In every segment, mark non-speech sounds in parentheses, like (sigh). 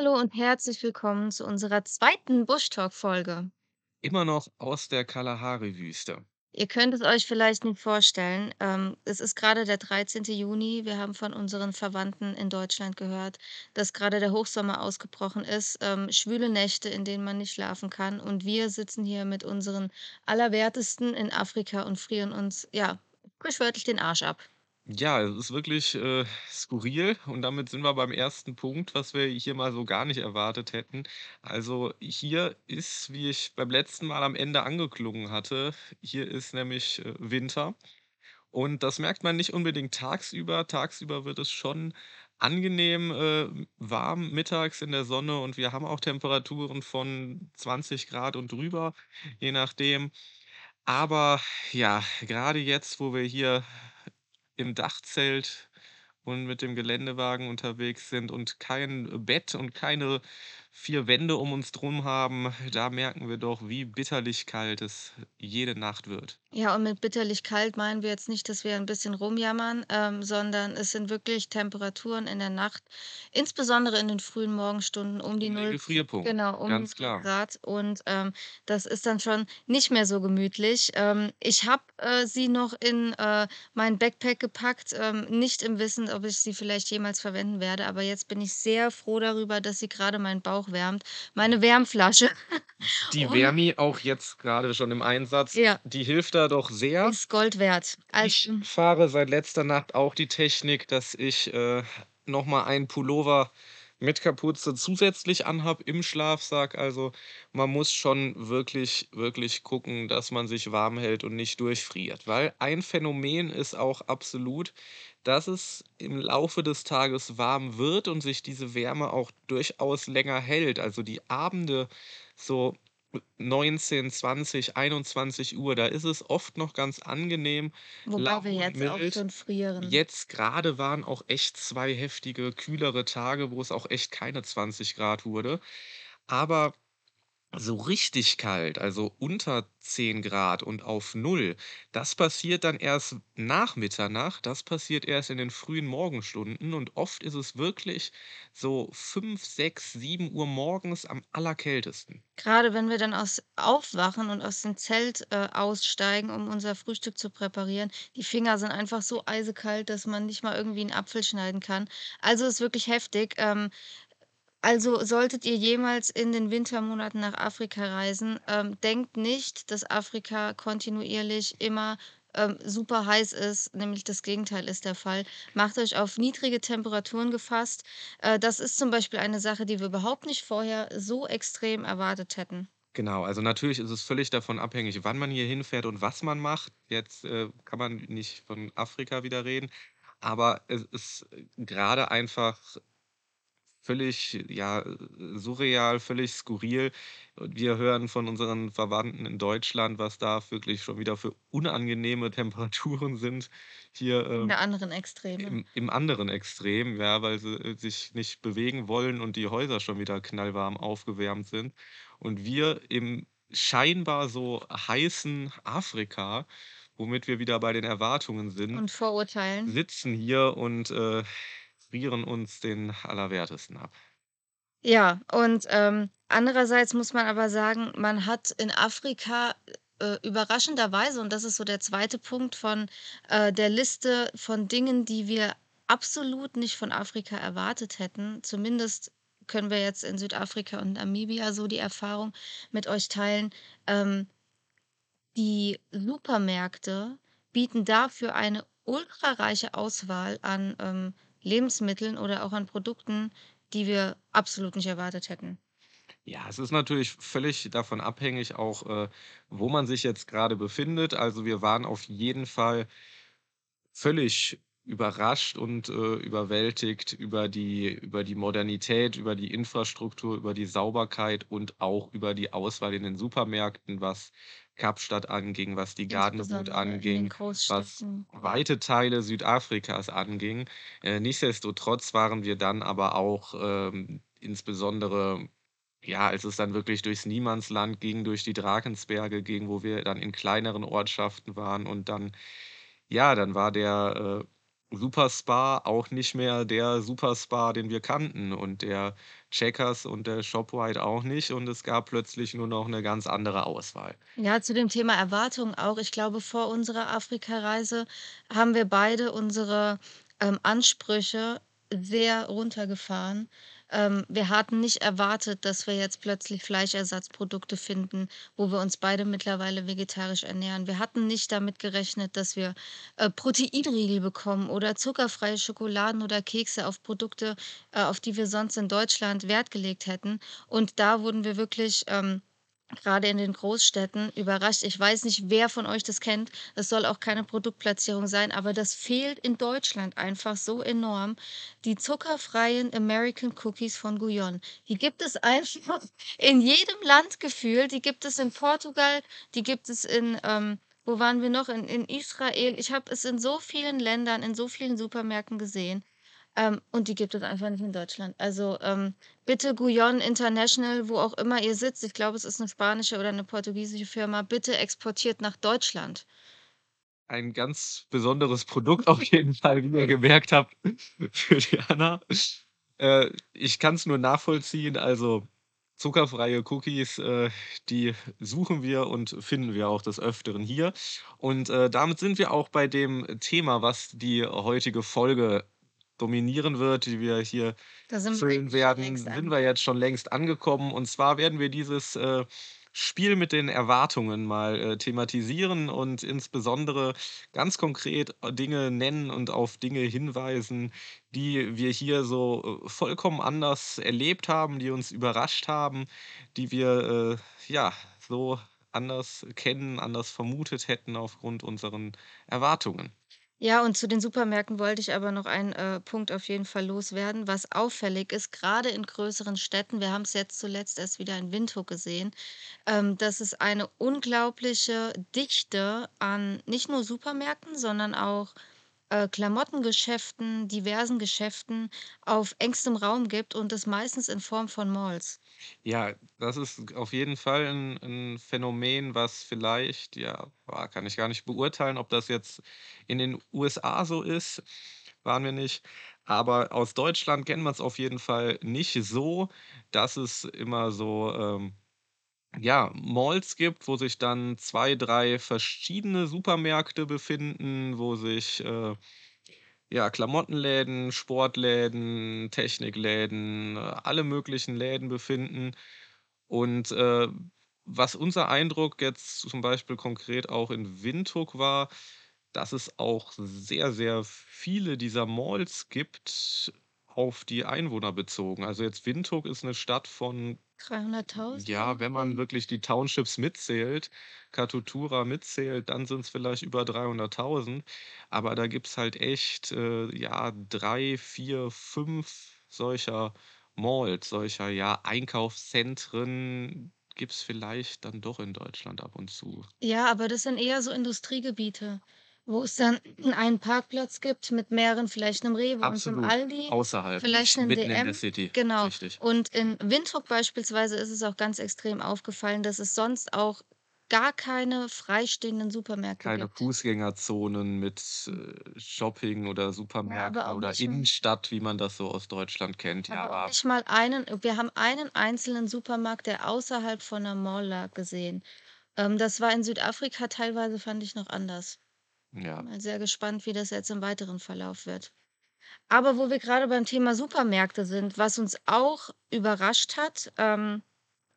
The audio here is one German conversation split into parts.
Hallo und herzlich willkommen zu unserer zweiten Bush Talk Folge. Immer noch aus der Kalahari-Wüste. Ihr könnt es euch vielleicht nicht vorstellen, ähm, es ist gerade der 13. Juni. Wir haben von unseren Verwandten in Deutschland gehört, dass gerade der Hochsommer ausgebrochen ist, ähm, schwüle Nächte, in denen man nicht schlafen kann und wir sitzen hier mit unseren Allerwertesten in Afrika und frieren uns, ja, sprichwörtlich den Arsch ab. Ja, es ist wirklich, äh, skurril und damit sind wir beim ersten Punkt, was wir hier mal so gar nicht erwartet hätten. Also, hier ist, wie ich beim letzten Mal am Ende angeklungen hatte hier ist nämlich, äh, Winter und das merkt man nicht unbedingt tagsüber. Tagsüber wird es schon angenehm, äh, warm mittags in der Sonne und wir haben auch Temperaturen von 20 Grad und drüber, je nachdem. Aber ja, gerade jetzt, wo wir hier im Dachzelt und mit dem Geländewagen unterwegs sind und kein Bett und keine 4 Wände um uns drum haben, da merken wir doch, wie bitterlich kalt es jede Nacht wird. Ja, und mit bitterlich kalt meinen wir jetzt nicht, dass wir ein bisschen rumjammern, ähm, sondern es sind wirklich Temperaturen in der Nacht, insbesondere in den frühen Morgenstunden um die 0 Gefrierpunkt, genau, um ganz 0 klar. Grad und, ähm, das ist dann schon nicht mehr so gemütlich. Ähm, ich habe, äh, sie noch in, äh, mein Backpack gepackt, ähm, nicht im Wissen, ob ich sie vielleicht jemals verwenden werde, aber jetzt bin ich sehr froh darüber, dass sie grade meinen Bauch wärmt. Meine Wärmflasche. (laughs) Die Und Wärmi auch jetzt grade schon im Einsatz, Ja. die hilft da doch sehr. Ist Gold wert. Ich Also fahre seit letzter Nacht auch die Technik, dass ich, äh, noch mal einen Pullover mit Kapuze zusätzlich anhabe im Schlafsack. Also, man muss schon wirklich, wirklich gucken, dass man sich warm hält und nicht durchfriert, weil ein Phänomen ist auch absolut, dass es im Laufe des Tages warm wird und sich diese Wärme auch durchaus länger hält. Also, die Abende so 19, 20, 21:00, da ist es oft noch ganz angenehm Wobei wir jetzt auch mild. schon frieren. Jetzt grade waren auch echt 2 heftige, kühlere Tage, wo es auch echt keine 20 Grad wurde. Aber so richtig kalt, also unter 10 Grad und auf 0, das passiert dann erst nach Mitternacht. Das passiert erst in den frühen Morgenstunden und oft ist es wirklich so 5, 6, 7:00 morgens am allerkältesten. Grade wenn wir dann aus aufwachen und aus dem Zelt, äh, aussteigen, um unser Frühstück zu präparieren, die Finger sind einfach so eisekalt, dass man nicht mal irgendwie 'n Apfel schneiden kann. Also, ist wirklich heftig. Ähm, also, solltet ihr jemals in den Wintermonaten nach Afrika reisen, ähm, denkt nicht, dass Afrika kontinuierlich immer, ähm, super heiß ist, nämlich das Gegenteil ist der Fall. Macht euch auf niedrige Temperaturen gefasst. Äh, das ist zum Beispiel eine Sache, die wir überhaupt nicht vorher so extrem erwartet hätten. Genau, also natürlich ist es völlig davon abhängig, wann man hier hinfährt und was man macht. Jetzt, äh, kann man nicht von Afrika wieder reden, aber es ist grade einfach völlig, ja, surreal, völlig skurril. Und wir hören von unseren Verwandten in Deutschland, was da wirklich schon wieder für unangenehme (laughs) Temperaturen sind hier, In ähm, der anderen Extreme. im im anderen Extrem, ja, weil sie, äh, sich nicht bewegen wollen und die Häuser schon wieder knallwarm aufgewärmt sind. Und wir im scheinbar so heißen Afrika, womit wir wieder bei den Erwartungen sind, Und Vorurteilen. sitzen hier und, äh, frieren uns den Allerwertesten ab. Ja, und, ähm, andererseits muss man aber sagen, man hat in Afrika, äh, überraschenderweise und das ist so der 2. Punkt von, äh, der Liste von Dingen, die wir absolut nicht von Afrika erwartet hätten. Zumindest können wir jetzt in Südafrika und Namibia so die Erfahrung mit euch teilen. Ähm, die Supermärkte bieten dafür eine ultrareiche Auswahl an, ähm, Lebensmitteln oder auch an Produkten, die wir absolut nicht erwartet hätten. Ja, es ist natürlich völlig davon abhängig auch, äh, wo man sich jetzt grade befindet. Also, wir waren auf jeden Fall völlig überrascht und, äh, überwältigt über die über die Modernität, über die Infrastruktur, über die Sauberkeit und auch über die Auswahl in den Supermärkten, was Kapstadt anging, was die den anging, was weite Teile Südafrikas anging. Äh, nichtsdestotrotz waren wir dann aber auch, ähm, insbesondere, ja, als es dann wirklich durchs Niemandsland ging, durch die Drakensberge ging, wo wir dann in kleineren Ortschaften waren und dann ja, dann war der, äh, Super-Spar auch nicht mehr der Super-Spar, den wir kannten und der Checkers und der Shop-White auch nicht und es gab plötzlich nur noch 'ne ganz andere Auswahl. Ja, zu dem Thema Erwartungen auch. Ich glaube, vor unserer Afrika-Reise haben wir beide unsere, ähm, Ansprüche sehr runtergefahren. Ähm, wir hatten nicht erwartet, dass wir jetzt plötzlich Fleischersatzprodukte finden, wo wir uns beide mittlerweile vegetarisch ernähren. Wir hatten nicht damit gerechnet, dass wir, äh, Proteinriegel bekommen oder zuckerfreie Schokoladen oder Kekse auf Produkte, äh, auf die wir sonst in Deutschland Wert gelegt hätten. Und da wurden wir wirklich, ähm, grade in den Großstädten überrascht. Ich weiß nicht, wer von euch das kennt. Das soll auch keine Produktplatzierung sein, aber das fehlt in Deutschland einfach so enorm. Die zuckerfreien American Cookies von Guyonne. Die gibt es einfach in jedem Land gefühlt. Die gibt es in Portugal, die gibt es in, ähm wo waren wir noch? In in Israel. Ich habe es in so vielen Ländern, in so vielen Supermärkten gesehen, ähm, und die gibt es einfach nicht in Deutschland. Also, ähm, bitte Guyonne International, wo auch immer ihr sitzt, ich glaube, es ist 'ne spanische oder 'ne portugiesische Firma, bitte exportiert nach Deutschland. Ein ganz besonderes Produkt auf jeden Fall, wie ihr gemerkt habt, für die Anna. Äh, ich kann's nur nachvollziehen, also zuckerfreie Cookies, äh, die suchen wir und finden wir auch des Öfteren hier. Und, äh, damit sind wir auch bei dem Thema, was die heutige Folge dominieren wird, die wir hier füllen werden, sind wir jetzt schon längst angekommen. Und zwar werden wir dieses, äh, Spiel mit den Erwartungen mal, äh, thematisieren und insbesondere ganz konkret, äh, Dinge nennen und auf Dinge hinweisen, die wir hier so, äh, vollkommen anders erlebt haben, die uns überrascht haben, die wir, äh, ja, so anders kennen, anders vermutet hätten aufgrund unseren Erwartungen. Ja, und zu den Supermärkten wollte ich aber noch einen, äh, Punkt auf jeden Fall loswerden, was auffällig ist, grade in größeren Städten. Wir haben's jetzt zuletzt erst wieder in Windhoek gesehen, ähm, dass es eine unglaubliche Dichte an nicht nur Supermärkten, sondern auch, äh, Klamottengeschäften, diversen Geschäften auf engstem Raum gibt und das meistens in Form von Malls. Ja, das ist auf jeden Fall 'n 'n Phänomen, was vielleicht ja, boah, kann ich gar nicht beurteilen, ob das jetzt in den USA so ist, waren wir nicht. Aber aus Deutschland kennt man's auf jeden Fall nicht so, dass es immer so, ähm, ja, Malls gibt, wo sich dann 2, 3 verschiedene Supermärkte befinden, wo sich, äh, ja, Klamottenläden, Sportläden, Technikläden, alle möglichen Läden befinden. Und, äh, was unser Eindruck jetzt zum Beispiel konkret auch in Windhoek war, dass es auch sehr, sehr viele dieser Malls gibt auf die Einwohner bezogen. Also, jetzt Windhoek ist 'ne Stadt von 300.000 ja, wenn man wirklich die Townships mitzählt, Katutura mitzählt, dann sind's vielleicht über 300.000. Aber da gibt's halt echt, äh, ja, 3, 4, 5 solcher Malls, solcher, ja, Einkaufszentren gibt's vielleicht dann doch in Deutschland ab und zu. Ja, aber das sind eher so Industriegebiete, wo es dann einen Parkplatz gibt mit mehreren vielleicht 'nem Rewe und 'nem Absolut, Aldi, außerhalb, vielleicht nicht 'nem mitten in der DM. City, Genau. richtig. Und in Windhoek beispielsweise ist es auch ganz extrem aufgefallen, dass es sonst auch gar keine freistehenden Supermärkte Keine gibt. Fußgängerzonen mit, äh, Shopping oder Ja, aber Supermärkten auch oder Innenstadt, wie man das so aus Deutschland kennt, aber ja. nicht mal einen wir haben einen einzelnen Supermarkt, der außerhalb von 'ner Mall lag, gesehen. Ähm, das war in Südafrika teilweise fand ich noch anders. Ja. Mal sehr gespannt, wie das jetzt im weiteren Verlauf wird. Aber wo wir grade beim Thema Supermärkte sind, was uns auch überrascht hat, ähm,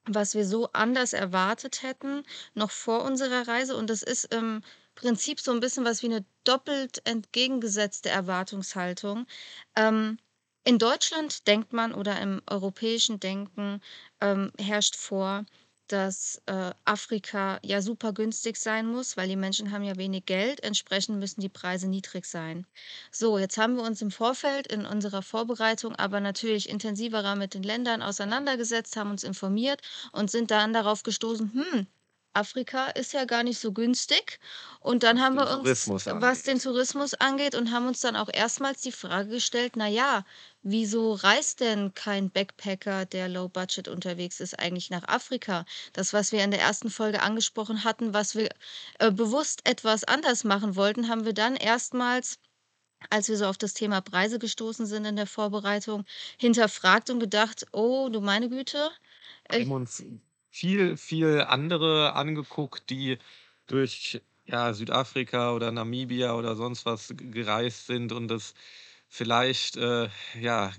was wir so anders erwartet hätten, noch vor unserer Reise und das ist im Prinzip so 'n bisschen was wie 'ne doppelt entgegengesetzte Erwartungshaltung. Ähm, in Deutschland denkt man oder im europäischen Denken, ähm, herrscht vor, dass, äh, Afrika ja super günstig sein muss, weil die Menschen haben ja wenig Geld, entsprechend müssen die Preise niedrig sein. So, jetzt haben wir uns im Vorfeld in unserer Vorbereitung aber natürlich intensiverer mit den Ländern auseinandergesetzt, haben uns informiert und sind dann darauf gestoßen: „Hm, Afrika ist ja gar nicht so günstig.“ Und dann haben den wir uns, was den. Tourismus angeht und haben uns dann auch erstmals die Frage gestellt: „Na ja, wieso reist denn kein Backpacker, der low budget unterwegs ist, eigentlich nach Afrika?“ Das, was wir in der 1. Folge angesprochen hatten, was wir, äh, bewusst etwas anders machen wollten, haben wir dann erstmals als wir so auf das Thema Preise gestoßen sind in der Vorbereitung, hinterfragt und gedacht: „Oh, du meine Güte, Wir haben ich“ uns viel, viel andere angeguckt, die durch, ja, Südafrika oder Namibia oder sonst was gereist sind und das vielleicht, äh, ja,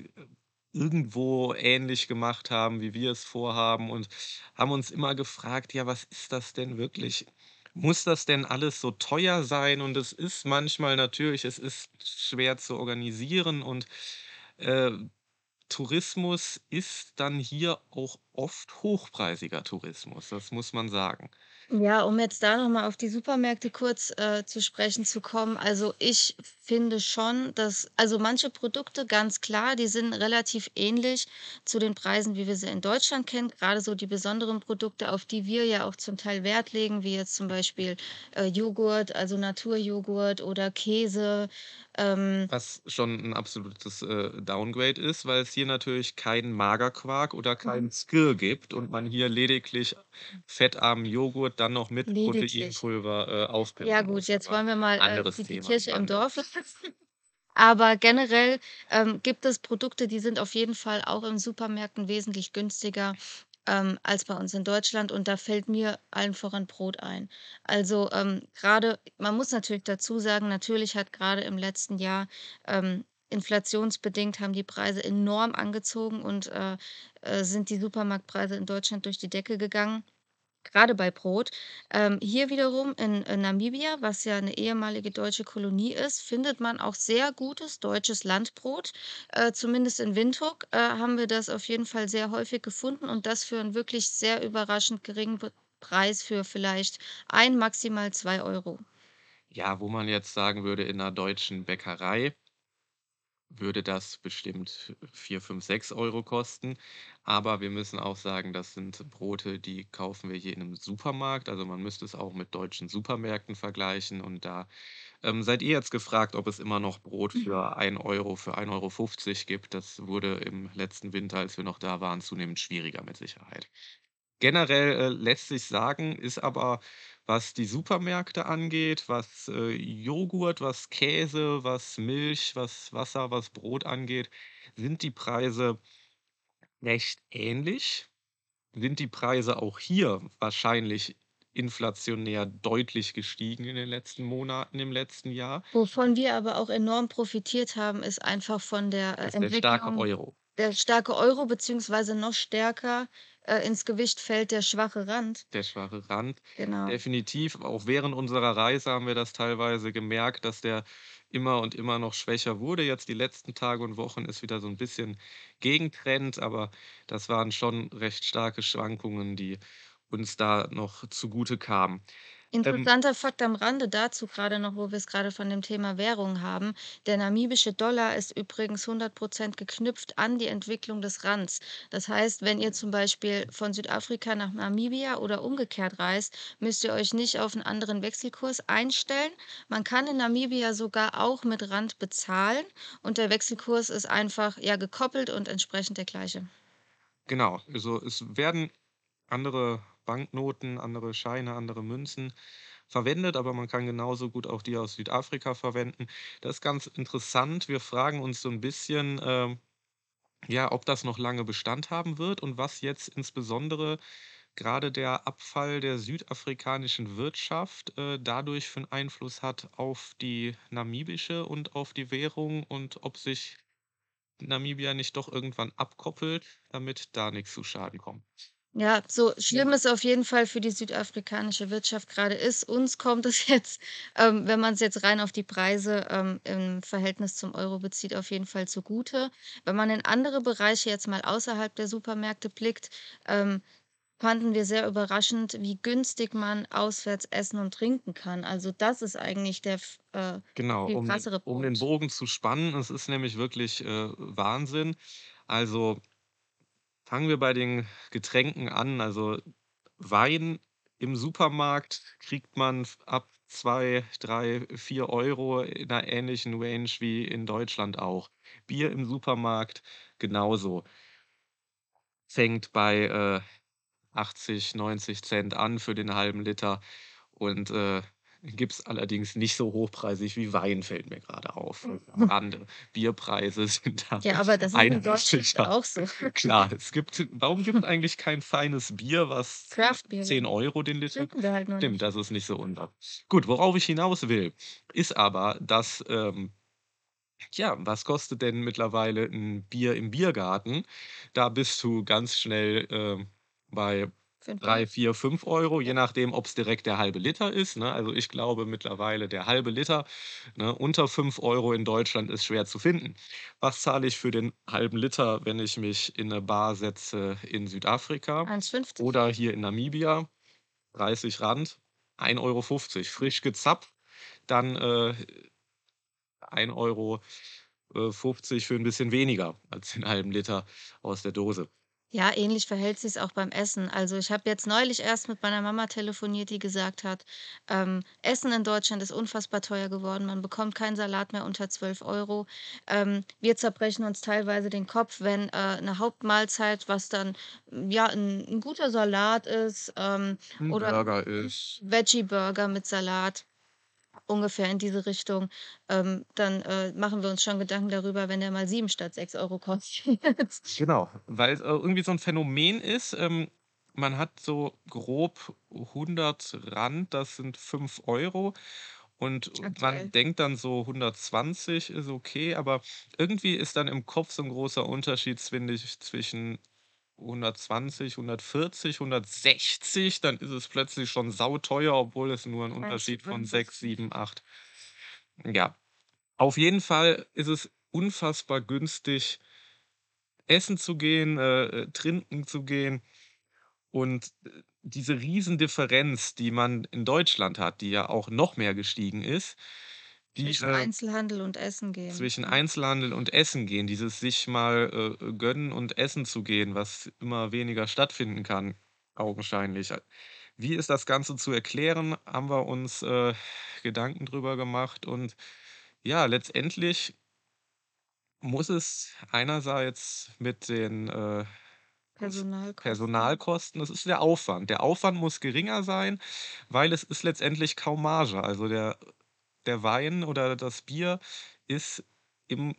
irgendwo ähnlich gemacht haben, wie wir es vorhaben und haben uns immer gefragt: „Ja, was ist das denn wirklich? Muss das denn alles so teuer sein?“ Und es ist manchmal natürlich es ist schwer zu organisieren und, äh, Tourismus ist dann hier auch oft hochpreisiger Tourismus, das muss man sagen. Ja, um jetzt da noch mal auf die Supermärkte kurz, äh, zu sprechen zu kommen. Also, ich finde schon, dass also, manche Produkte, ganz klar, die sind relativ ähnlich zu den Preisen, wie wir sie in Deutschland kennen. Grade so die besonderen Produkte, auf die wir ja auch zum Teil Wert legen, wie jetzt zum Beispiel, äh, Joghurt, also Naturjoghurt oder Käse, ähm Was schon 'n absolutes, äh, Downgrade ist, weil es hier natürlich keinen Magerquark oder keinen Skyr gibt und man hier lediglich fettarmen Joghurt dann noch mit Lediglich. Proteinpulver, äh, Ja aufpimpen gut, jetzt wollen wir mal, äh, die die Kirche im Dorf lassen. (laughs) Aber generell, ähm, gibt es Produkte, die sind auf jeden Fall auch in Supermärkten wesentlich günstiger, ähm, als bei uns in Deutschland und da fällt mir allen voran Brot ein. Also, ähm, grade man muss natürlich dazu sagen, natürlich hat grade im letzten Jahr, ähm, inflationsbedingt haben die Preise enorm angezogen und, äh, äh, sind die Supermarktpreise in Deutschland durch die Decke gegangen, grade bei Brot. Ähm, hier wiederum in, äh, Namibia, was ja 'ne ehemalige deutsche Kolonie ist, findet man auch sehr gutes deutsches Landbrot. Äh, zumindest in Windhoek, äh, haben wir das auf jeden Fall sehr häufig gefunden und das für 'n wirklich sehr überraschend geringen Preis für vielleicht 1, maximal 2 €. Ja, wo man jetzt sagen würde, in 'ner deutschen Bäckerei würde das bestimmt 4, 5, 6 € kosten. Aber wir müssen auch sagen, das sind Brote, die kaufen wir hier in 'nem Supermarkt. Also, man müsste es auch mit deutschen Supermärkten vergleichen und da ähm, seid ihr jetzt gefragt, ob es immer noch Brot für 1 €, für 1,50 € gibt. Das wurde im letzten Winter, als wir noch da waren, zunehmend schwieriger mit Sicherheit. Generell, äh, lässt sich sagen, ist aber, was die Supermärkte angeht, was, äh, Joghurt, was Käse, was Milch, was Wasser, was Brot angeht, sind die Preise recht ähnlich. Sind die Preise auch hier wahrscheinlich inflationär deutlich gestiegen in den letzten Monaten im letzten Jahr. Wovon wir aber auch enorm profitiert haben, ist einfach von der, äh, Ist der starke Entwicklung Euro. Der starke Euro beziehungsweise noch stärker, äh, ins Gewicht fällt der schwache Rand. Der schwache Rand. Genau. Definitiv, auch während unserer Reise haben wir das teilweise gemerkt, dass der immer und immer noch schwächer wurde. Jetzt die letzten Tage und Wochen ist wieder so 'n bisschen Gegentrend, aber das waren schon recht starke Schwankungen, die uns da noch zugute kamen. Ähm Interessanter Fakt am Rande dazu, grade noch, wo wir's grade von dem Thema Währung haben. Der namibische Dollar ist übrigens 100 % geknüpft an die Entwicklung des Rands. Das heißt, wenn ihr zum Beispiel von Südafrika nach Namibia oder umgekehrt reist, müsst ihr euch nicht auf 'n anderen Wechselkurs einstellen. Man kann in Namibia sogar auch mit Rand bezahlen und der Wechselkurs ist einfach, ja, gekoppelt und entsprechend der gleiche. Genau, also, es werden andere Banknoten, andere Scheine, andere Münzen verwendet, aber man kann genauso gut auch die aus Südafrika verwenden. Das ist ganz interessant. Wir fragen uns so 'n bisschen, ähm, ja, ob das noch lange Bestand haben wird und was jetzt insbesondere grade der Abfall der südafrikanischen Wirtschaft, äh, dadurch für 'n Einfluss hat auf die namibische und auf die Währung und ob sich Namibia nicht doch irgendwann abkoppelt, damit da nix zu Schaden kommt. Ja, so schlimm es auf jeden Fall für die südafrikanische Wirtschaft grade ist. Uns kommt es (laughs) jetzt, ähm, wenn man's jetzt rein auf die Preise, ähm, im Verhältnis zum Euro bezieht, auf jeden Fall zugute. Wenn man in andere Bereiche jetzt mal außerhalb der Supermärkte blickt, ähm, fanden wir sehr überraschend, wie günstig man auswärts essen und trinken kann. Also, das ist eigentlich der äh, Genau, viel um den krassere um den Punkt. Bogen zu spannen, es ist nämlich wirklich, äh, Wahnsinn. Also fangen wir bei den Getränken an. Also, Wein im Supermarkt kriegt man ab 2, 3, 4 € in 'ner ähnlichen Range wie in Deutschland auch. Bier im Supermarkt genauso. Fängt bei, äh, 80, 90 Cent an für den 1/2 Liter und, äh, Gibt's allerdings nicht so hochpreisig wie Wein, fällt mir grade auf. Am Rande. Bierpreise sind da Ja, aber das ist in Deutschland auch so. Klar, es gibt warum gibt's (laughs) eigentlich kein feines Bier, was Craft-Bier, ja. 10 € den Liter wir halt stimmt, nicht. das ist nicht so unser. Gut, worauf ich hinaus will, ist aber, dass, ähm ja, was kostet denn mittlerweile 'n Bier im Biergarten? Da bist du ganz schnell, ähm, bei 3, Bier? 4, 5 €, je Ja. nachdem, ob's direkt der 1/2 Liter ist, ne? Also, ich glaube mittlerweile der 1/2 Liter, ne, unter 5 € in Deutschland ist schwer zu finden. Was zahle ich für den 1/2 Liter, wenn ich mich in 'ne Bar setze in Südafrika 1,50. oder hier in Namibia? 30 €, 1,50 € frisch gezapft, dann, äh, 1 € äh, 50 für 'n bisschen weniger als den 1/2 Liter aus der Dose. Ja, ähnlich verhält sich's auch beim Essen. Also, ich habe jetzt neulich erst mit meiner Mama telefoniert, die gesagt hat, ähm, Essen in Deutschland ist unfassbar teuer geworden. Man bekommt keinen Salat mehr unter 12 €. Ähm, wir zerbrechen uns teilweise den Kopf, wenn, äh, 'ne Hauptmahlzeit, was dann, ja, 'n 'n guter Salat ist, ähm, 'N oder Burger ist. Veggie-Burger mit Salat, ungefähr in diese Richtung. Ähm, dann, äh, machen wir uns schon Gedanken darüber, wenn der mal 7 statt 6 € kostet. (laughs) Genau, weil's, äh, irgendwie so 'n Phänomen ist, ähm, man hat so grob 100 %, das sind 5 € und man Aktuell. denkt dann so 120 ist okay, aber irgendwie ist dann im Kopf so 'n großer Unterschied, finde ich, zwischen 120, 140, 160, dann ist es plötzlich schon sauteuer, obwohl es nur 'n Unterschied von 6, 7, 8 ja. Auf jeden Fall ist es unfassbar günstig essen zu gehen, äh, äh, trinken zu gehen und, äh, diese Riesendifferenz, die man in Deutschland hat, die ja auch noch mehr gestiegen ist, die, Zwischen äh Einzelhandel und Essen gehen, zwischen. Einzelhandel und Essen gehen, dieses sich mal, äh, gönnen und essen zu gehen, was immer weniger stattfinden kann, augenscheinlich. Wie ist das Ganze zu erklären, haben wir uns, äh, Gedanken drüber gemacht und ja, letztendlich muss es einerseits mit den, äh, Kost Personalkosten. Personalkosten das ist der Aufwand. Der Aufwand muss geringer sein, weil es ist letztendlich kaum Marge. Also, der der Wein oder das Bier ist im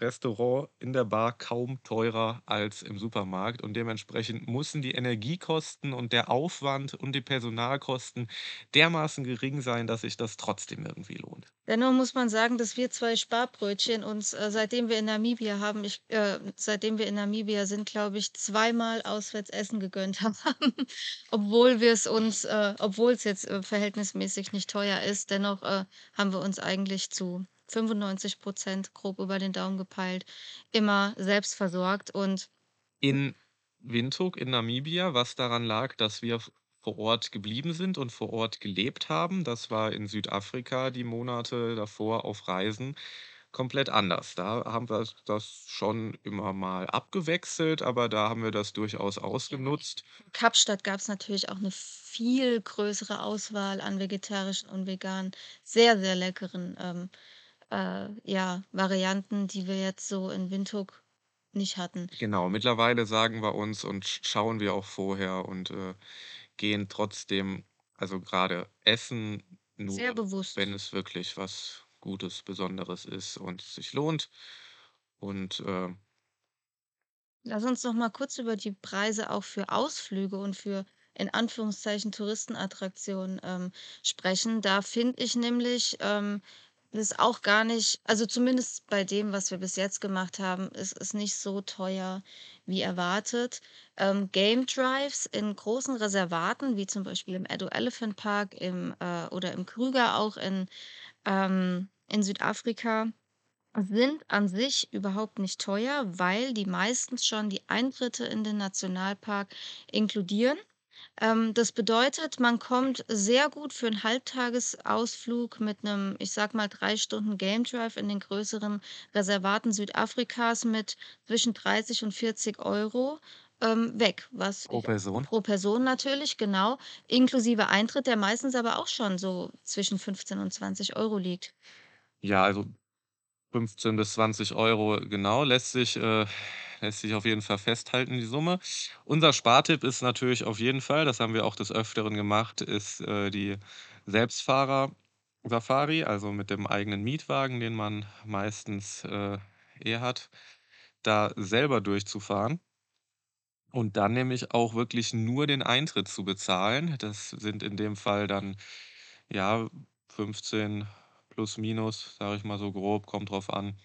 Restaurant, in der Bar kaum teurer als im Supermarkt und dementsprechend müssen die Energiekosten und der Aufwand und die Personalkosten dermaßen gering sein, dass sich das trotzdem irgendwie lohnt. Dennoch muss man sagen, dass wir 2 Sparbrötchen uns, äh, seitdem wir in Namibia haben ich äh, seitdem wir in Namibia sind, glaube ich, zweimal auswärts Essen gegönnt (laughs) haben, obwohl wir's uns äh, obwohl's jetzt, äh, verhältnismäßig nicht teuer ist. Dennoch, äh, haben wir uns eigentlich zu 95 % grob über den Daumen gepeilt immer selbst versorgt und In Windhoek in Namibia, was daran lag, dass wir vor Ort geblieben sind und vor Ort gelebt haben. Das war in Südafrika die Monate davor auf Reisen komplett anders. Da haben wir das schon immer mal abgewechselt, aber da haben wir das durchaus ausgenutzt. in Kapstadt gab's natürlich auch 'ne viel größere Auswahl an vegetarischen und veganen, sehr, sehr leckeren, ähm, äh, ja, Varianten, die wir jetzt so in Windhoek nicht hatten. Genau, mittlerweile sagen wir uns und sch schauen wir auch vorher und, äh, gehen trotzdem also, grade essen Sehr nur, wenn bewusst. es wirklich was Gutes, Besonderes ist und sich lohnt und, äh Lass uns noch mal kurz über die Preise auch für Ausflüge und für in Anführungszeichen Touristenattraktionen, ähm, sprechen. Da finde ich nämlich, ähm, ist auch gar nicht also, zumindest bei dem, was wir bis jetzt gemacht haben, ist es nicht so teuer wie erwartet. Ähm, Game Drives in großen Reservaten, wie zum Beispiel im Addo Elephant Park im äh, oder im Kruger auch in ähm, in Südafrika, sind an sich überhaupt nicht teuer, weil die meistens schon die Eintritte in den Nationalpark inkludieren. Ähm, das bedeutet, man kommt sehr gut für 'n Halbtagesausflug mit 'nem, ich sage mal, 3 Stunden Game Drive in den größeren Reservaten Südafrikas mit zwischen 30 und 40 €, ähm, weg, was Pro Person? pro Person natürlich, genau, inklusive Eintritt, der meistens aber auch schon so zwischen 15 und 20 € liegt. Ja, also 15 bis 20 Euro, genau, lässt sich äh, lässt sich auf jeden Fall festhalten, die Summe. Unser Spartipp ist natürlich auf jeden Fall, das haben wir auch des Öfteren gemacht, ist, äh, die Selbstfahrer-Safari, also mit dem eigenen Mietwagen, den man meistens, äh, eh hat, da selber durchzufahren und dann nämlich auch wirklich nur den Eintritt zu bezahlen. Das sind in dem Fall dann, ja, 15 plus minus, sage ich mal so grob, kommt drauf an,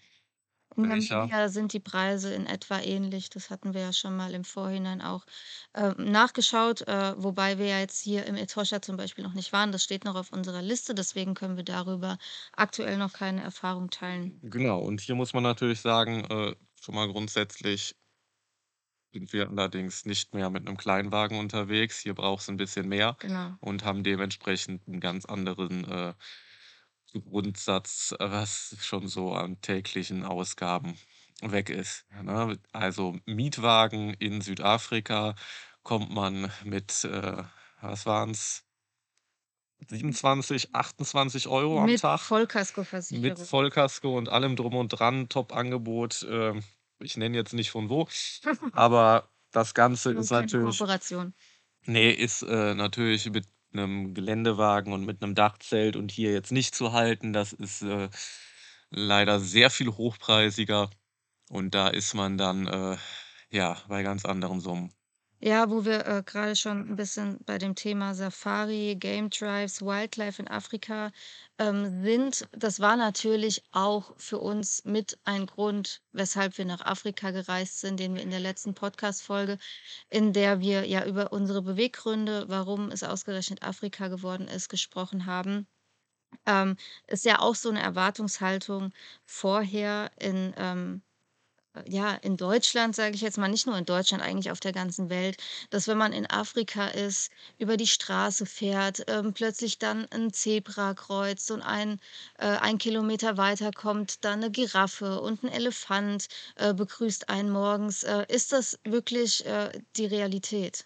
In. Namibia sind die Preise in etwa ähnlich. Das hatten wir ja schon mal im Vorhinein auch, ähm, nachgeschaut, äh, wobei wir ja jetzt hier im Etosha zum Beispiel noch nicht waren. Das steht noch auf unserer Liste, deswegen können wir darüber aktuell noch keine Erfahrung teilen. Genau, und hier muss man natürlich sagen, äh, schon mal grundsätzlich sind wir allerdings nicht mehr mit 'nem Kleinwagen unterwegs. Hier braucht's 'n bisschen mehr Genau. und haben dementsprechend 'n ganz anderen, äh, Grundsatz, was schon so an täglichen Ausgaben weg ist, ne? Also, Mietwagen in Südafrika kommt man mit, äh, was waren's? 27, 28 Euro am Mit Tag mit Vollkaskoversicherung. Vollkasko und allem drum und dran, Top-Angebot. Ähm, ich nenne jetzt nicht von wo, (laughs) aber das Ganze ist natürlich Kooperation. ne, ist, äh, natürlich mit 'nem Geländewagen und mit 'nem Dachzelt und hier jetzt nicht zu halten. Das ist, äh, leider sehr viel hochpreisiger und da ist man dann, äh, ja, bei ganz anderen Summen. Ja, wo wir, äh, grade schon 'n bisschen bei dem Thema Safari, Game Drives, Wildlife in Afrika, ähm, sind. Das war natürlich auch für uns mit ein Grund, weshalb wir nach Afrika gereist sind, den wir in der letzten Podcast-Folge, in der wir ja über unsere Beweggründe, warum es ausgerechnet Afrika geworden ist, gesprochen haben. Ähm, ist ja auch so 'ne Erwartungshaltung vorher in, ähm äh, ja, in Deutschland, sage ich jetzt mal, nicht nur in Deutschland, eigentlich auf der ganzen Welt, dass wenn man in Afrika ist, über die Straße fährt, ähm, plötzlich dann 'n Zebra kreuzt und ein äh, 1 Kilometer weiter kommt dann 'ne Giraffe und 'n Elefant, äh, begrüßt einen morgens. Äh, ist das wirklich, äh, die Realität?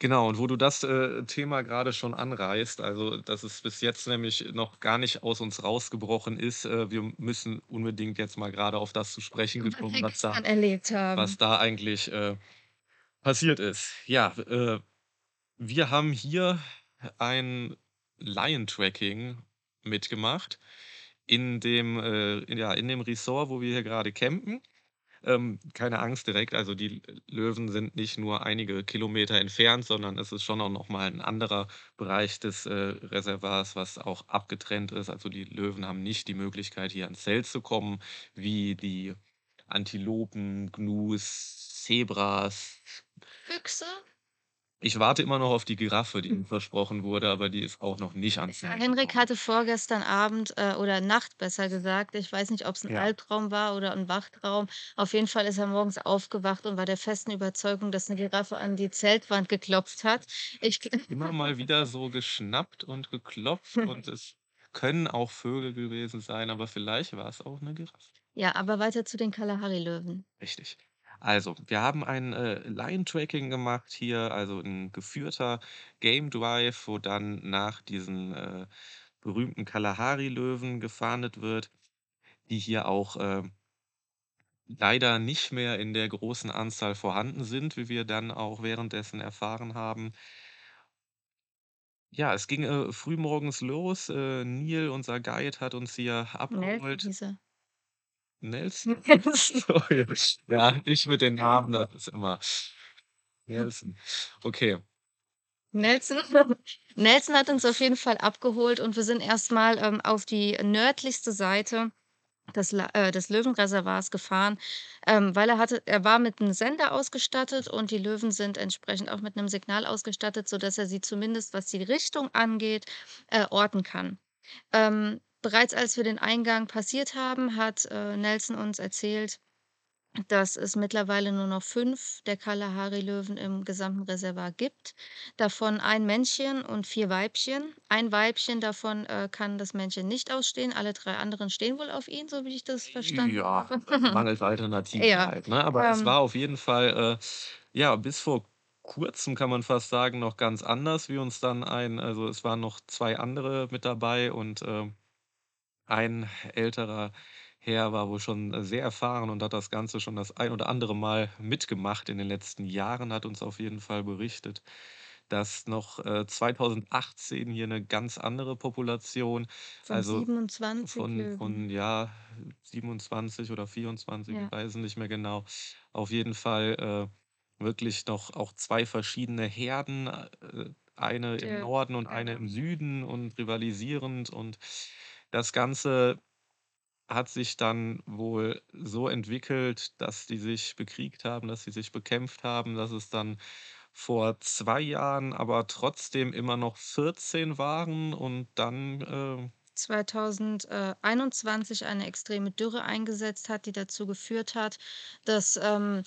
Genau, und wo du das, äh, Thema grade schon anreißt, also, dass es bis jetzt nämlich noch gar nicht aus uns rausgebrochen ist, äh, wir müssen unbedingt jetzt mal grade auf das zu sprechen Was gekommen, wir was da gestern erlebt was da eigentlich, äh, passiert ist. Ja, äh, wir haben hier ein Lion-Tracking mitgemacht in dem, äh in ja, in dem Resort, wo wir hier grade campen. Ähm, keine Angst direkt, also, die Löwen sind nicht nur einige Kilometer entfernt, sondern es ist schon auch noch mal 'n anderer Bereich des, äh, Reservoirs, was auch abgetrennt ist. Also, die Löwen haben nicht die Möglichkeit, hier ans Zelt zu kommen, wie die Antilopen, Gnus, Zebras. Füchse? Ich warte immer noch auf die Giraffe, die mir versprochen wurde, aber die ist auch noch nicht Zelt Henrik hatte vorgestern Abend, äh, oder Nacht besser gesagt ich weiß nicht, ob's 'n Ja. Albtraum war oder 'n Wachtraum. Auf jeden Fall ist er morgens aufgewacht und war der festen Überzeugung, dass 'ne Giraffe an die Zeltwand geklopft hat. Ich (laughs) Immer mal wieder so geschnappt und geklopft (laughs) und es können auch Vögel gewesen sein, aber vielleicht war's auch 'ne Giraffe. Ja, aber weiter zu den Kalahari-Löwen. Richtig. Also, wir haben ein, äh, Lion-Tracking gemacht hier, also, 'n geführter Game Drive, wo dann nach diesen, äh, berühmten Kalahari-Löwen gefahndet wird, die hier auch, ähm leider nicht mehr in der großen Anzahl vorhanden sind, wie wir dann auch währenddessen erfahren haben. Ja, es ging, äh, frühmorgens los. Äh, Neil, unser Guide, hat uns hier Nelson abgeholt. hieß er. Nelson? (laughs) (laughs) Sorry. Ja, (laughs) ich mit den Namen, das ist immer Nelson. Okay. Nelson. Nelson hat uns auf jeden Fall abgeholt und wir sind erst mal, ähm, auf die nördlichste Seite des äh, des Löwenreservoirs gefahren, ähm, weil er hatte er war mit 'nem Sender ausgestattet und die Löwen sind entsprechend auch mit 'nem Signal ausgestattet, sodass er sie zumindest, was die Richtung angeht, äh, orten kann. Ähm, bereits als wir den Eingang passiert haben, hat, äh, Nelson uns erzählt, dass es mittlerweile nur noch 5 der Kalahari-Löwen im gesamten Reservoir gibt, davon 1 Männchen und 4 Weibchen. 1 Weibchen davon, äh, kann das Männchen nicht ausstehen, alle 3 anderen stehen wohl auf ihn, so wie ich das verstanden Ja, habe. mangels Alternativen Ja, halt, ne? Aber es ähm war auf jeden Fall, äh, ja, bis vor Kurzem, kann man fast sagen, noch ganz anders, wie uns dann ein also, es waren noch 2 andere mit dabei und, ähm, ein älterer Herr war wohl schon, äh, sehr erfahren und hat das Ganze schon das ein oder andere Mal mitgemacht in den letzten Jahren, hat uns auf jeden Fall berichtet, dass noch, äh, 2018 hier 'ne ganz andere Population, Von also 27 von Löwen. von, ja, 27 oder 24, ich Ja. weiß es nicht mehr genau. Auf jeden Fall, äh, wirklich noch auch 2 verschiedene Herden, äh, eine im Der Norden und eine genau. im Süden und rivalisierend. Und das Ganze hat sich dann wohl so entwickelt, dass die sich bekriegt haben, dass sie sich bekämpft haben, dass es dann vor 2 Jahren aber trotzdem immer noch 14 waren und dann, äh 2000 äh, 21 eine extreme Dürre eingesetzt hat, die dazu geführt hat, dass, ähm,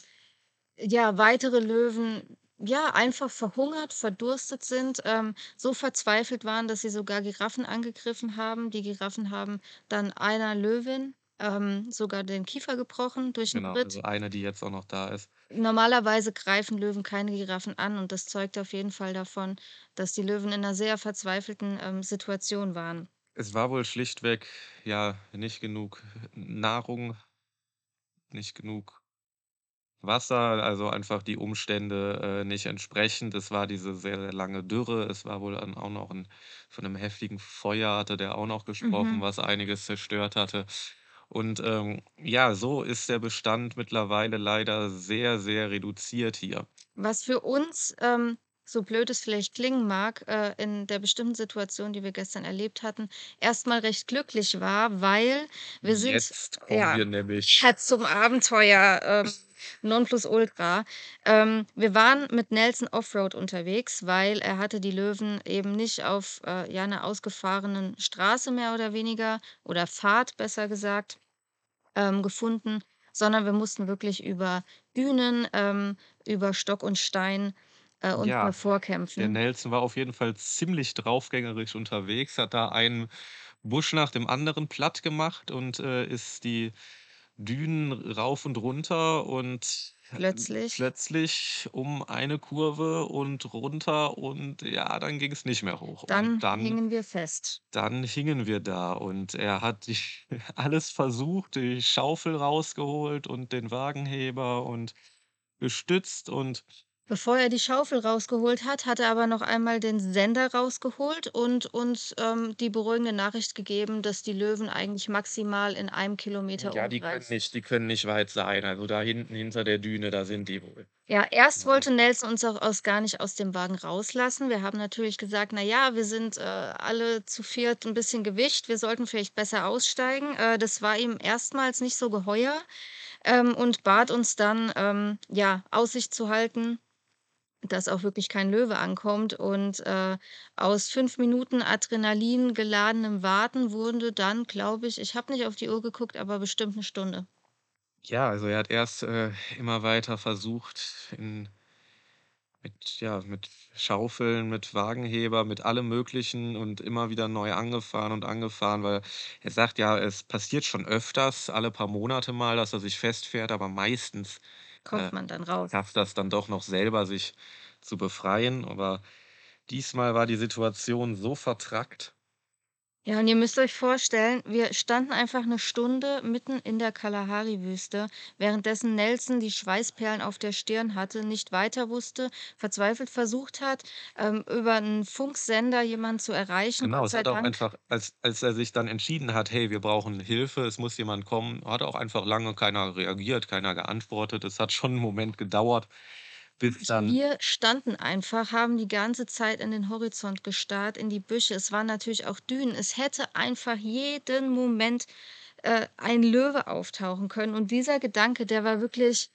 ja, weitere Löwen, ja, einfach verhungert, verdurstet sind, ähm, so verzweifelt waren, dass sie sogar Giraffen angegriffen haben. Die Giraffen haben dann einer Löwin, ähm, sogar den Kiefer gebrochen durch 'n Genau, Ritt. also eine, die jetzt auch noch da ist. Normalerweise greifen Löwen keine Giraffen an und das zeugt auf jeden Fall davon, dass die Löwen in 'ner sehr verzweifelten, ähm, Situation waren. Es war wohl schlichtweg, ja, nicht genug Nahrung nicht genug Wasser, also einfach die Umstände, äh, nicht entsprechend. Es war diese sehr, sehr lange Dürre. Es war wohl dann auch noch 'n von 'nem heftigen Feuer hatte der auch noch gesprochen, Mhm. was einiges zerstört hatte. Und, ähm, ja, so ist der Bestand mittlerweile leider sehr, sehr reduziert hier. Was für uns, ähm, so blöd es vielleicht klingen mag, äh, in der bestimmten Situation, die wir gestern erlebt hatten, erst mal recht glücklich war, weil wir sind, Jetzt kommen ja, wir nämlich ja, zum Abenteuer, ähm, Nonplusultra. Ähm, wir waren mit Nelson Offroad unterwegs, weil er hatte die Löwen eben nicht auf, äh, ja, 'ner ausgefahrenen Straße mehr oder weniger oder Pfad besser gesagt, ähm, gefunden, sondern wir mussten wirklich über Dünen, ähm, über Stock und Stein, äh, mal Ja, der vorkämpfen. Nelson war auf jeden Fall ziemlich draufgängerisch unterwegs, hat da einen Busch nach dem anderen plattgemacht und, äh, ist die Dünen rauf und runter und, äh, Plötzlich plötzlich um eine Kurve und runter und ja, dann ging's nicht mehr hoch. Und Dann dann hingen wir fest. dann hingen wir da und er hat (laughs) alles versucht, die Schaufel rausgeholt und den Wagenheber und gestützt und Bevor er die Schaufel rausgeholt hat, hat er aber noch einmal den Sender rausgeholt und uns, ähm, die beruhigende Nachricht gegeben, dass die Löwen eigentlich maximal in einem Kilometer Ja, die können Umkreis nicht die können nicht weit sein. Also, da hinten hinter der Düne, da sind die wohl. Ja, erst wollte Nelson uns auch aus gar nicht aus dem Wagen rauslassen. Wir haben natürlich gesagt: „Na ja, wir sind, äh, alle zu 4. 'n bisschen Gewicht, wir sollten vielleicht besser aussteigen.“ Äh, das war ihm erstmals nicht so geheuer, ähm, und bat uns dann, ähm, ja, Aussicht zu halten, dass auch wirklich kein Löwe ankommt. Und, äh, aus 5 Minuten adrenalingeladenem Warten wurde dann, glaube ich ich habe nicht auf die Uhr geguckt, aber bestimmt 'ne Stunde. Ja, also, er hat erst, äh, immer weiter versucht in mit ja, mit Schaufeln, mit Wagenheber, mit allem Möglichen und immer wieder neu angefahren und angefahren, weil er sagt ja, es passiert schon öfters, alle paar Monate mal, dass er sich festfährt, aber meistens, äh, Kommt man dann raus. schafft er's dann doch noch selber, sich zu befreien. Aber diesmal war die Situation so vertrackt Ja, und ihr müsst euch vorstellen, wir standen einfach 'ne Stunde mitten in der Kalahari-Wüste, währenddessen Nelson die Schweißperlen auf der Stirn hatte, nicht weiter wusste, verzweifelt versucht hat, ähm, über 'n Funksender jemanden zu erreichen. Genau, es hat auch Dank einfach als als er sich dann entschieden hat: „Hey, wir brauchen Hilfe, es muss jemand kommen“, hat auch einfach lange keiner reagiert, keiner geantwortet. Es hat schon 'n Moment gedauert, bis dann Wir standen einfach, haben die ganze Zeit in den Horizont gestarrt, in die Büsche. Es waren natürlich auch Dünen. Es hätte einfach jeden Moment, äh, ein Löwe auftauchen können. Und dieser Gedanke, der war wirklich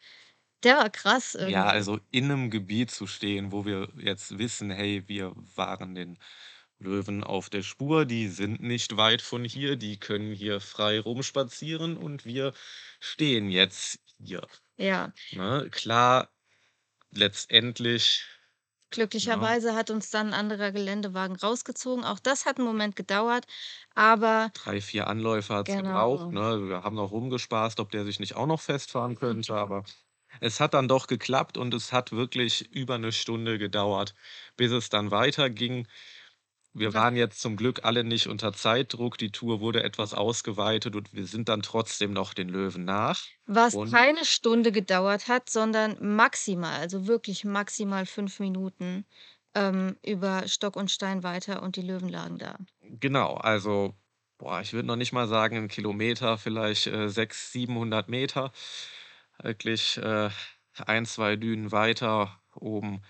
der war krass Ja, irgendwie. also, in 'nem Gebiet zu stehen, wo wir jetzt wissen: „Hey, wir waren den Löwen auf der Spur, die sind nicht weit von hier, die können hier frei rumspazieren und wir stehen jetzt hier“, Ja. ne? Klar, letztendlich? Glücklicherweise hat uns dann 'n anderer Geländewagen rausgezogen. Auch das hat 'n Moment gedauert, aber 3, 4 Anläufe hat's gebraucht, Genau. ne? Wir haben noch rumgespaßt, ob der sich nicht auch noch festfahren könnte, aber es hat dann doch geklappt und es hat wirklich über 'ne Stunde gedauert, bis es dann weiterging. Wir waren jetzt zum Glück alle nicht unter Zeitdruck. Die Tour wurde etwas ausgeweitet und wir sind dann trotzdem noch den Löwen nach was und keine Stunde gedauert hat, sondern maximal, also wirklich maximal 5 Minuten, ähm, über Stock und Stein weiter und die Löwen lagen da. genau, also, boah, ich würde noch nicht mal sagen 'n Kilometer, vielleicht, äh, 600, 700 Meter. Wirklich, äh, 1, 2 Dünen weiter oben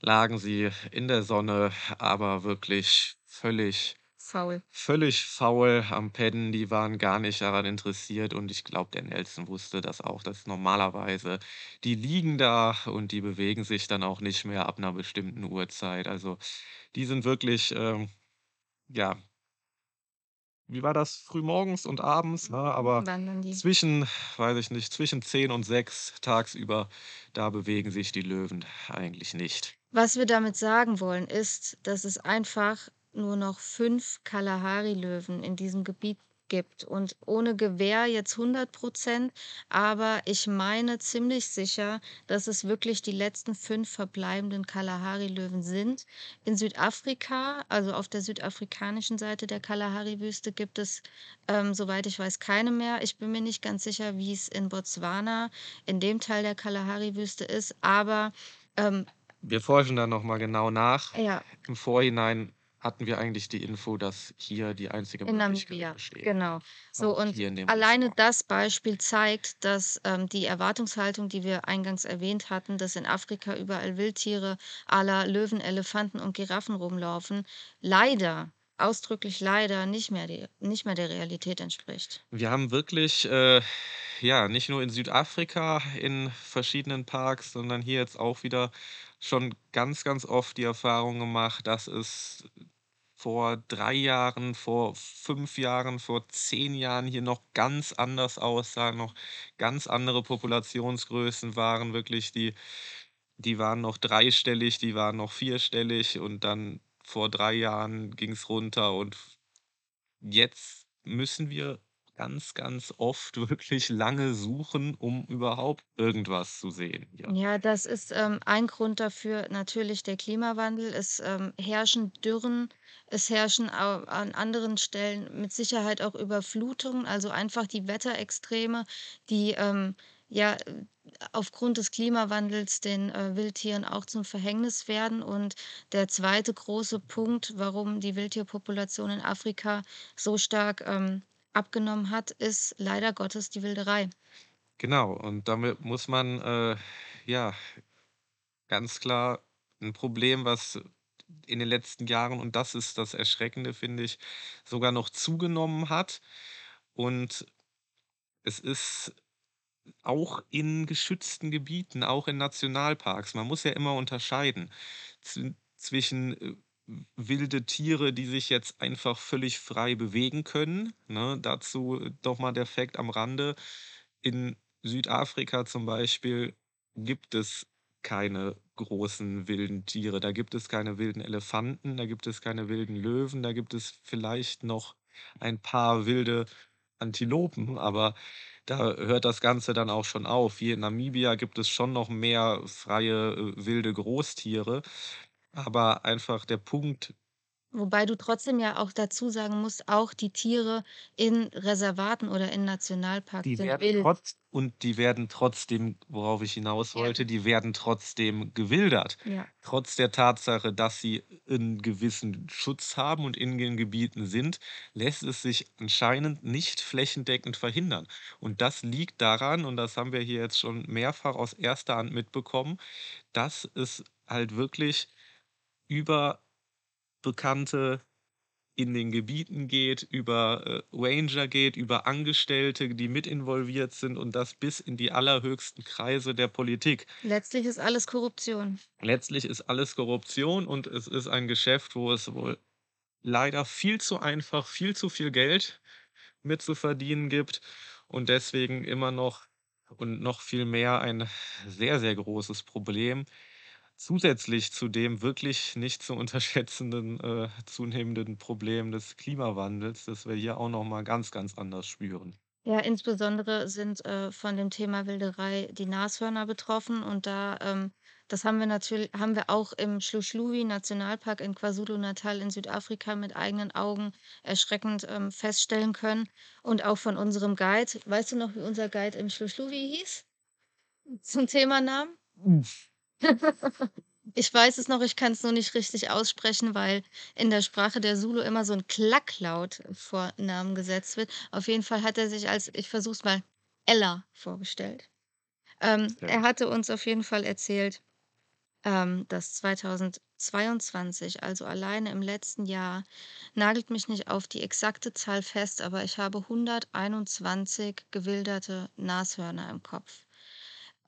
lagen sie in der Sonne, aber wirklich völlig Faul. völlig faul am Pennen. Die waren gar nicht daran interessiert und ich glaube, der Nelson wusste das auch, dass normalerweise die liegen da und die bewegen sich dann auch nicht mehr ab 'ner bestimmten Uhrzeit. Also, die sind wirklich, ähm, ja wie war das? Frühmorgens und abends, ne? Aber zwischen weiß ich nicht, zwischen 10 und 6 tagsüber, da bewegen sich die Löwen eigentlich nicht. Was wir damit sagen wollen, ist, dass es einfach nur noch 5 Kalahari-Löwen in diesem Gebiet gibt und ohne Gewehr jetzt 100% aber ich meine ziemlich sicher, dass es wirklich die letzten 5 verbleibenden Kalahari-Löwen sind. In Südafrika, also auf der südafrikanischen Seite der Kalahari-Wüste gibt es, ähm, soweit ich weiß, keine mehr. Ich bin mir nicht ganz sicher, wie es in Botswana in dem Teil der Kalahari-Wüste ist, aber, ähm Wir forschen da noch mal genau nach. Ja. Im Vorhinein hatten wir eigentlich die Info, dass hier die einzige In Möglichkeit Namibia, besteht. genau. So und dem alleine das Beispiel zeigt, dass, ähm, die Erwartungshaltung, die wir eingangs erwähnt hatten, dass in Afrika überall Wildtiere la Löwen, Elefanten und Giraffen rumlaufen, leider, ausdrücklich leider nicht mehr die nicht mehr der Realität entspricht. Wir haben wirklich, äh, ja, nicht nur in Südafrika in verschiedenen Parks, sondern hier jetzt auch wieder schon ganz, ganz oft die Erfahrung gemacht, dass es vor 3 Jahren, vor 5 Jahren, vor 10 Jahren hier noch ganz anders aussah, noch ganz andere Populationsgrößen waren wirklich, die die waren noch dreistellig, die waren noch vierstellig und dann vor 3 Jahren ging's runter und jetzt müssen wir ganz, ganz oft wirklich lange suchen, um überhaupt irgendwas zu sehen hier. Ja, das ist, ähm, ein Grund dafür natürlich der Klimawandel. Es, ähm, herrschen Dürren, es herrschen an anderen Stellen mit Sicherheit auch Überflutungen, also einfach die Wetterextreme, die, ähm, ja, aufgrund des Klimawandels den, äh, Wildtieren auch zum Verhängnis werden. Und der zweite große Punkt, warum die Wildtierpopulation in Afrika so stark, ähm, abgenommen hat, ist leider Gottes die Wilderei. Genau, und damit muss man, äh, ja, ganz klar 'n Problem, was in den letzten Jahren und das ist das Erschreckende, finde ich, sogar noch zugenommen hat. Und es ist auch in geschützten Gebieten, auch in Nationalparks. Man muss ja immer unterscheiden zw zwischen, äh, wilde Tiere, die sich jetzt einfach völlig frei bewegen können, ne? Dazu noch mal der Fact am Rande: In Südafrika zum Beispiel gibt es keine großen wilden Tiere. Da gibt es keine wilden Elefanten, da gibt es keine wilden Löwen, da gibt es vielleicht noch ein paar wilde Antilopen, aber da hört das Ganze dann auch schon auf. Hier in Namibia gibt es schon noch mehr freie, äh, wilde Großtiere, aber einfach der Punkt Wobei du trotzdem ja auch dazu sagen musst, auch die Tiere in Reservaten oder in Nationalparks Die werden wild. trotz und die werden trotzdem worauf ich hinaus Ja. wollte, die werden trotzdem gewildert. Ja. Trotz der Tatsache, dass sie 'n gewissen Schutz haben und in den Gebieten sind, lässt es sich anscheinend nicht flächendeckend verhindern. Und das liegt daran, und das haben wir hier jetzt schon mehrfach aus erster Hand mitbekommen, dass es halt wirklich über Bekannte in den Gebieten geht, über, äh, Ranger geht, über Angestellte, die mit involviert sind und das bis in die allerhöchsten Kreise der Politik. Letztlich ist alles Korruption. Letztlich ist alles Korruption und es ist ein Geschäft, wo es wohl leider viel zu einfach, viel zu viel Geld mit zu verdienen gibt und deswegen immer noch und noch viel mehr ein sehr, sehr großes Problem. Zusätzlich zu dem wirklich nicht zu unterschätzenden, äh, zunehmenden Problem des Klimawandels, das wir hier auch noch mal ganz, ganz anders spüren. Ja, insbesondere sind, äh, von dem Thema Wilderei die Nashörner betroffen und da, ähm, Das haben wir natürl haben wir auch im Shlushluwi-Nationalpark in KwaZulu-Natal in Südafrika mit eigenen Augen erschreckend, ähm, feststellen können und auch von unserem Guide. Weißt du noch, wie unser Guide im Shlushluwi hieß? Zum Thema Namen? Uff. Ich weiß es noch, ich kann's nur nicht richtig aussprechen, weil in der Sprache der Zulu immer so 'n Klacklaut vor Namen gesetzt wird. Auf jeden Fall hat er sich als ich versuche es mal, Ella vorgestellt. Ähm, Sehr er hatte uns auf jeden Fall erzählt, ähm, dass 2022, also alleine im letzten Jahr nagelt mich nicht auf die exakte Zahl fest, aber ich habe 121 gewilderte Nashörner im Kopf.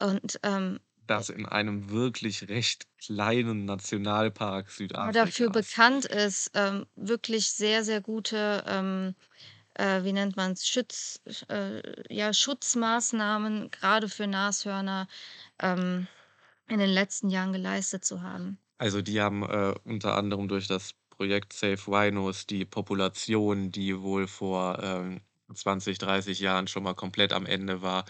Und, ähm, äh Das in einem wirklich recht kleinen Nationalpark aber dafür bekannt ist, ähm, wirklich sehr, sehr gute, ähm, äh, wie nennt man's, Schütz sch äh, ja, Schutzmaßnahmen grade für Nashörner, ähm, in den letzten Jahren geleistet zu haben. Also, die haben, äh, unter anderem durch das Projekt Save Rhinos die Population, die wohl vor, ähm, 20, 30 Jahren schon mal komplett am Ende war,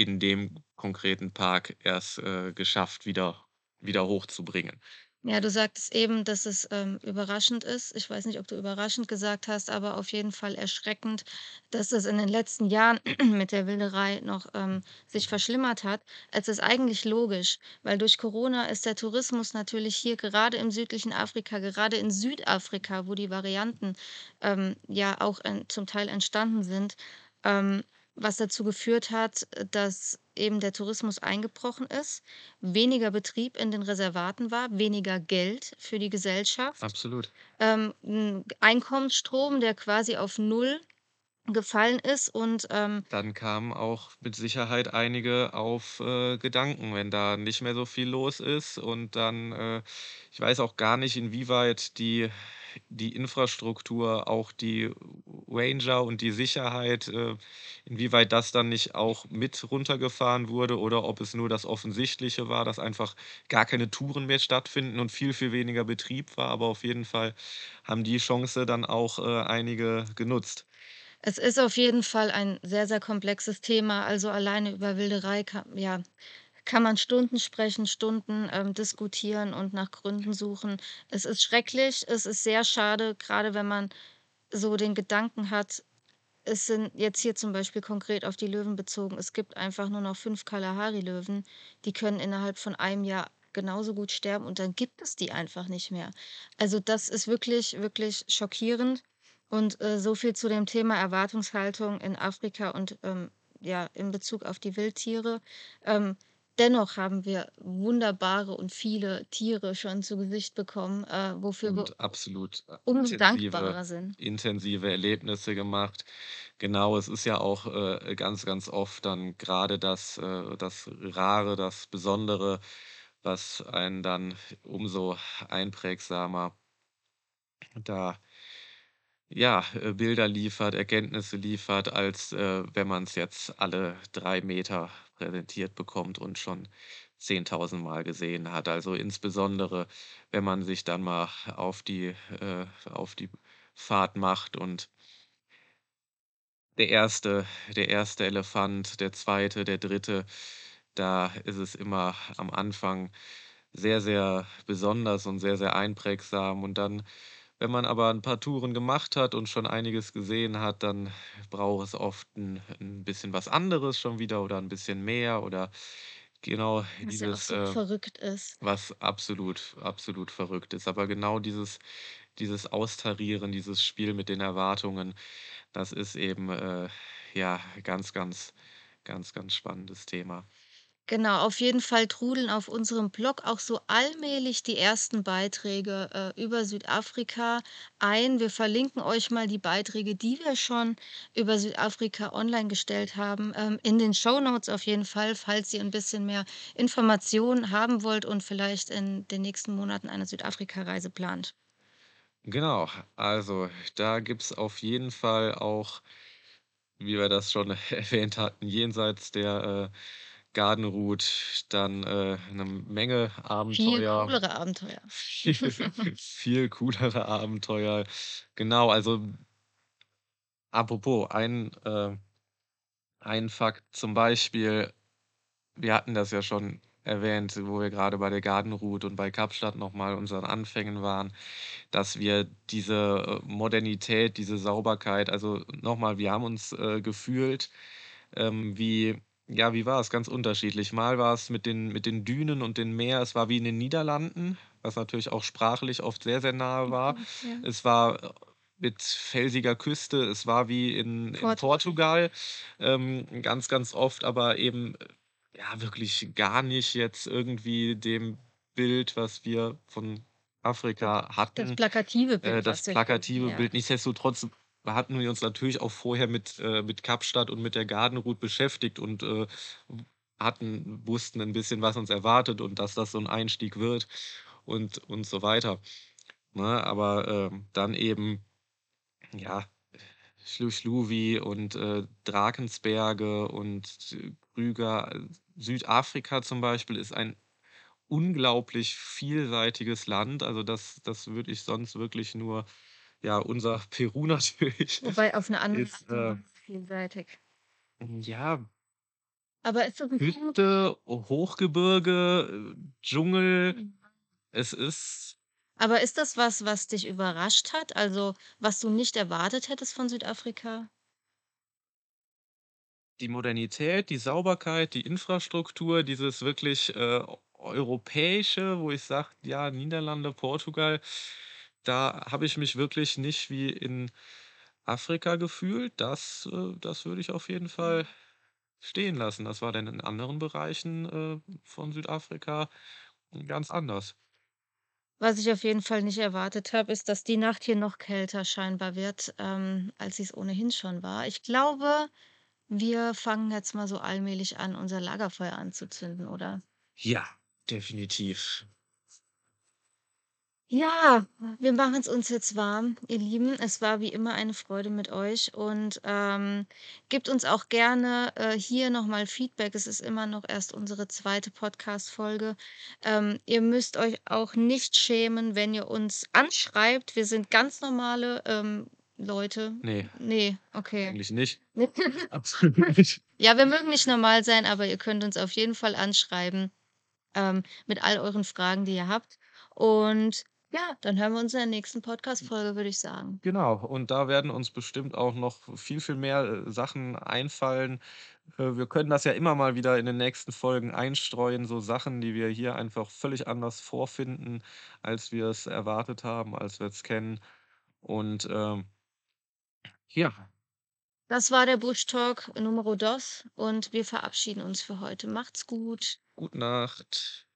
in dem konkreten Park erst, äh, geschafft, wieder wieder hochzubringen. Ja, du sagtest eben, dass es, ähm, überraschend ist. Ich weiß nicht, ob du überraschend gesagt hast, aber auf jeden Fall erschreckend, dass es in den letzten Jahren (clears throat) mit der Wilderei noch, ähm, sich verschlimmert hat. Es ist eigentlich logisch, weil durch Corona ist der Tourismus natürlich hier gerade im südlichen Afrika, gerade in Südafrika, wo die Varianten, ähm, ja auch en zum Teil entstanden sind, ähm, was dazu geführt hat, äh, dass eben der Tourismus eingebrochen ist, weniger Betrieb in den Reservaten war, weniger Geld für die Gesellschaft, Absolut. ähm, 'n Einkommensstrom, der quasi auf null gefallen ist und, ähm Dann kamen auch mit Sicherheit einige auf, äh, Gedanken, wenn da nicht mehr so viel los ist und dann, äh ich weiß auch gar nicht, inwieweit die die Infrastruktur, auch die Ranger und die Sicherheit, äh, inwieweit das dann nicht auch mit runtergefahren wurde oder ob es nur das Offensichtliche war, dass einfach gar keine Touren mehr stattfinden und viel, viel weniger Betrieb war. Aber auf jeden Fall haben die Chance dann auch, äh, einige genutzt. Es ist auf jeden Fall ein sehr, sehr komplexes Thema. Also, alleine über Wilderei ka ja, kann man Stunden sprechen, Stunden, ähm, diskutieren und nach Gründen suchen. Es ist schrecklich, es ist sehr schade, grade wenn man so den Gedanken hat es sind jetzt hier zum Beispiel konkret auf die Löwen bezogen es gibt einfach nur noch 5 Kalahari-Löwen, die können innerhalb von einem Jahr genauso gut sterben und dann gibt es die einfach nicht mehr. Also, das ist wirklich, wirklich schockierend und, äh, so viel zu dem Thema Erwartungshaltung in Afrika und, ähm, ja, in Bezug auf die Wildtiere. Ähm, dennoch haben wir wunderbare und viele Tiere schon zu Gesicht bekommen, äh, wofür wir Und absolut, äh, umso intensive dankbarer sind. intensive Erlebnisse gemacht. Genau, es ist ja auch, äh, ganz, ganz oft dann grade das äh, das Rare, das Besondere, was einen dann umso einprägsamer da ja, äh, Bilder liefert, Erkenntnisse liefert, als, äh, wenn man's jetzt alle 3 Meter präsentiert bekommt und schon zehntausendmal gesehen hat. Also, insbesondere, wenn man sich dann mal auf die äh, auf die Fahrt macht und der 1. der 1. Elefant, der 2., der 3., da ist es immer am Anfang sehr, sehr besonders und sehr, sehr einprägsam. Und dann, wenn man aber 'n paar Touren gemacht hat und schon einiges gesehen hat, dann braucht es oft 'n 'n bisschen was anderes schon wieder oder 'n bisschen mehr oder genau Was ja auch dieses, so äh verrückt ist. was absolut absolut verrückt ist. Aber genau dieses dieses Austarieren, dieses Spiel mit den Erwartungen, das ist eben, äh, ja, ganz, ganz ganz, ganz spannendes Thema. Genau, auf jeden Fall trudeln auf unserem Blog auch so allmählich die ersten Beiträge, äh, über Südafrika ein. Wir verlinken euch mal die Beiträge, die wir schon über Südafrika online gestellt haben, ähm, in den Shownotes auf jeden Fall, falls ihr 'n bisschen mehr Informationen haben wollt und vielleicht in den nächsten Monaten eine Südafrika-Reise plant. Genau, also, da gibt's auf jeden Fall auch, wie wir das schon (laughs) erwähnt hatten, jenseits der, äh, Garden-Route dann, äh, 'ne Menge Viel Abenteuer. coolere Abenteuer. Viel (laughs) viel coolere Abenteuer. Genau, also apropos, ein, äh ein Fakt zum Beispiel, wir hatten das ja schon erwähnt, wo wir gerade bei der Gardenroute und bei Kapstadt noch mal unseren Anfängen waren, dass wir diese, äh, Modernität, diese Sauberkeit also noch mal, wir haben uns, äh, gefühlt, ähm, wie ja, wie war es? Ganz unterschiedlich. Mal war es mit den mit den Dünen und dem Meer es war wie in den Niederlanden, was natürlich auch sprachlich oft sehr, sehr nahe war. Mhm, ja. Es war, äh, mit felsiger Küste, es war wie in in Portugal. Ähm, ganz, ganz oft, aber eben, äh, ja, wirklich gar nicht jetzt irgendwie dem Bild, was wir von Afrika das hatten, plakative äh, Bild, das wir kennen, plakative ja. Bild. Nichtsdestotrotz hatten wir uns natürlich auch vorher mit äh, mit Kapstadt und mit der Gardenroute beschäftigt und, äh, hatten wussten 'n bisschen, was uns erwartet und dass das so 'n Einstieg wird und und so weiter, ne? Aber, ähm, dann eben, ja, Schlu-Schluwi und, äh, Drakensberge und Krüger. Äh, Südafrika zum Beispiel ist ein unglaublich vielseitiges Land. Also, das das würde ich sonst wirklich nur ja, unser Peru (laughs) natürlich Wobei auf 'ne andere ist, äh vielseitig. Ja Aber ist das 'n Punkt Küste, Hochgebirge, Dschungel. Mhm. Es ist Aber ist das was, was dich überrascht hat, also, was du nicht erwartet hättest von Südafrika? Die Modernität, die Sauberkeit, die Infrastruktur, dieses wirklich, äh, europäische, wo ich sage, ja, Niederlande, Portugal, da habe ich mich wirklich nicht wie in Afrika gefühlt. Das äh, das würde ich auf jeden Mhm. Fall stehen lassen. Das war dann in anderen Bereichen, äh, von Südafrika ganz anders. Was ich auf jeden Fall nicht erwartet habe, ist, dass die Nacht hier noch kälter scheinbar wird, ähm, als sie's ohnehin schon war. Ich glaube, wir fangen jetzt mal so allmählich an, unser Lagerfeuer anzuzünden, oder? Ja, definitiv. Ja, wir machen's uns jetzt warm, ihr Lieben. Es war wie immer eine Freude mit euch und, ähm, gebt uns auch gerne, äh, hier noch mal Feedback. Es ist immer noch erst unsere 2. Podcast-Folge. Ähm, ihr müsst euch auch nicht schämen, wenn ihr uns anschreibt. Wir sind ganz normale, ähm, Leute. Ne, Ne, okay. eigentlich nicht. (laughs) Absolut nicht. Ja, wir mögen nicht normal sein, aber ihr könnt uns auf jeden Fall anschreiben, ähm, mit all euren Fragen, die ihr habt. Und ja, dann hören wir uns in der nächsten Podcast-Folge, würde ich sagen. Genau, und da werden uns bestimmt auch noch viel, viel mehr, äh, Sachen einfallen. Äh, wir können das ja immer mal wieder in den nächsten Folgen einstreuen, so Sachen, die wir hier einfach völlig anders vorfinden, als wir es erwartet haben, als wir es kennen. Und, ähm ja. Das war der Bush Talk Numero Dos und wir verabschieden uns für heute. Macht's gut. Gute Nacht.